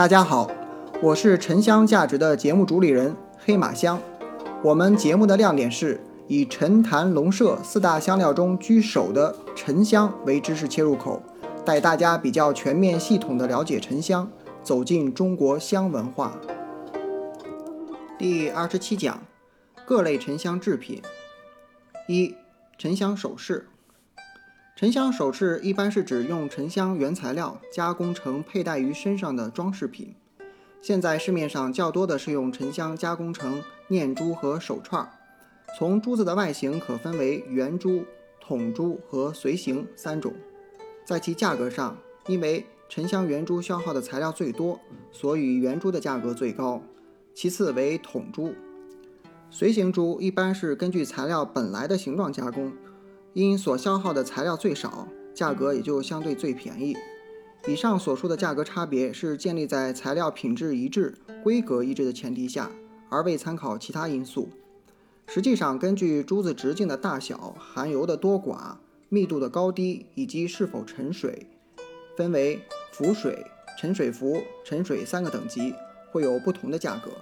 大家好，我是沉香价值的节目主理人黑马香。我们节目的亮点是以陈坛龙麝四大香料中居首的沉香为知识切入口，带大家比较全面系统的了解沉香，走进中国香文化。第二十七讲，各类沉香制品。一、沉香首饰。沉香首饰一般是指用沉香原材料加工成佩戴于身上的装饰品。现在市面上较多的是用沉香加工成念珠和手串。从珠子的外形可分为圆珠、筒珠和随形三种。在其价格上，因为沉香圆珠消耗的材料最多，所以圆珠的价格最高，其次为筒珠。随形珠一般是根据材料本来的形状加工。因所消耗的材料最少，价格也就相对最便宜。以上所述的价格差别是建立在材料品质一致、规格一致的前提下，而未参考其他因素。实际上，根据珠子直径的大小、含油的多寡、密度的高低以及是否沉水，分为浮水、沉水浮、沉水三个等级，会有不同的价格。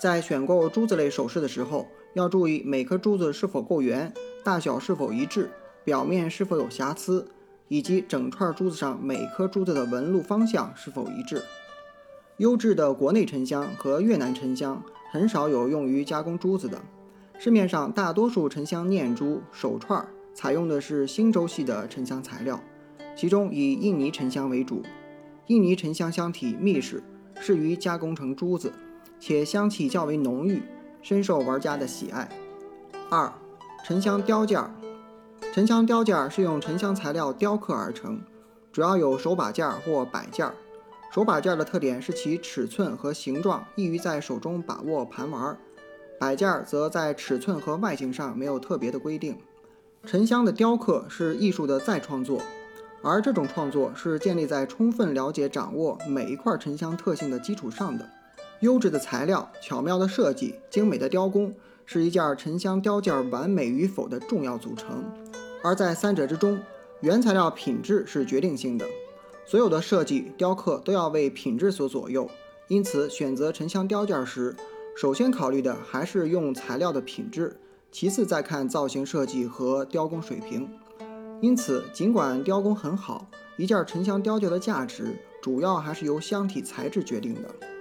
在选购珠子类首饰的时候，要注意每颗珠子是否够圆。大小是否一致，表面是否有瑕疵，以及整串珠子上每颗珠子的纹路方向是否一致。优质的国内沉香和越南沉香很少有用于加工珠子的。市面上大多数沉香念珠、手串采用的是新洲系的沉香材料，其中以印尼沉香为主。印尼沉香香体密实，适于加工成珠子，且香气较为浓郁，深受玩家的喜爱。二。沉香雕件儿，沉香雕件儿是用沉香材料雕刻而成，主要有手把件儿或摆件儿。手把件儿的特点是其尺寸和形状易于在手中把握盘玩儿，摆件儿则在尺寸和外形上没有特别的规定。沉香的雕刻是艺术的再创作，而这种创作是建立在充分了解掌握每一块沉香特性的基础上的。优质的材料、巧妙的设计、精美的雕工。是一件沉香雕件完美与否的重要组成，而在三者之中，原材料品质是决定性的。所有的设计雕刻都要为品质所左右，因此选择沉香雕件时，首先考虑的还是用材料的品质，其次再看造型设计和雕工水平。因此，尽管雕工很好，一件沉香雕件的价值主要还是由香体材质决定的。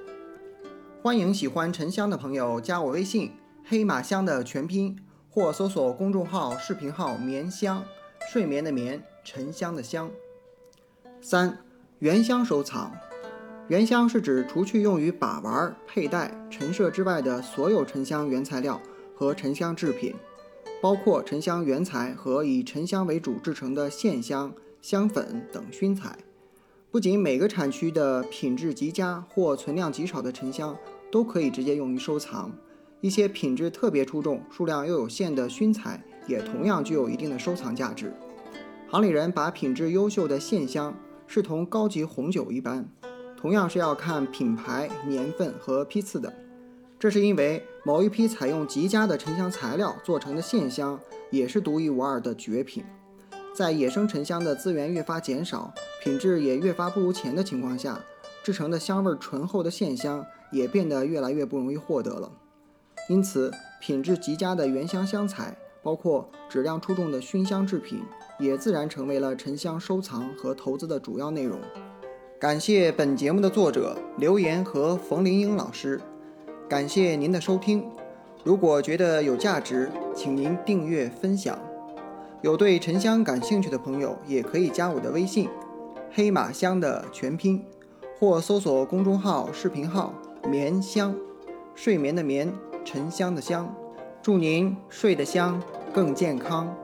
欢迎喜欢沉香的朋友加我微信。黑马香的全拼，或搜索公众号、视频号“眠香”，睡眠的眠，沉香的香。三、原香收藏。原香是指除去用于把玩、佩戴、陈设之外的所有沉香原材料和沉香制品，包括沉香原材和以沉香为主制成的线香、香粉等熏材。不仅每个产区的品质极佳或存量极少的沉香都可以直接用于收藏。一些品质特别出众、数量又有限的熏材，也同样具有一定的收藏价值。行里人把品质优秀的线香视同高级红酒一般，同样是要看品牌、年份和批次的。这是因为某一批采用极佳的沉香材料做成的线香，也是独一无二的绝品。在野生沉香的资源越发减少、品质也越发不如前的情况下，制成的香味醇厚的线香也变得越来越不容易获得了。因此，品质极佳的原香香材，包括质量出众的熏香制品，也自然成为了沉香收藏和投资的主要内容。感谢本节目的作者刘岩和冯林英老师，感谢您的收听。如果觉得有价值，请您订阅分享。有对沉香感兴趣的朋友，也可以加我的微信“黑马香”的全拼，或搜索公众号、视频号“眠香”，睡眠的眠。沉香的香，祝您睡得香，更健康。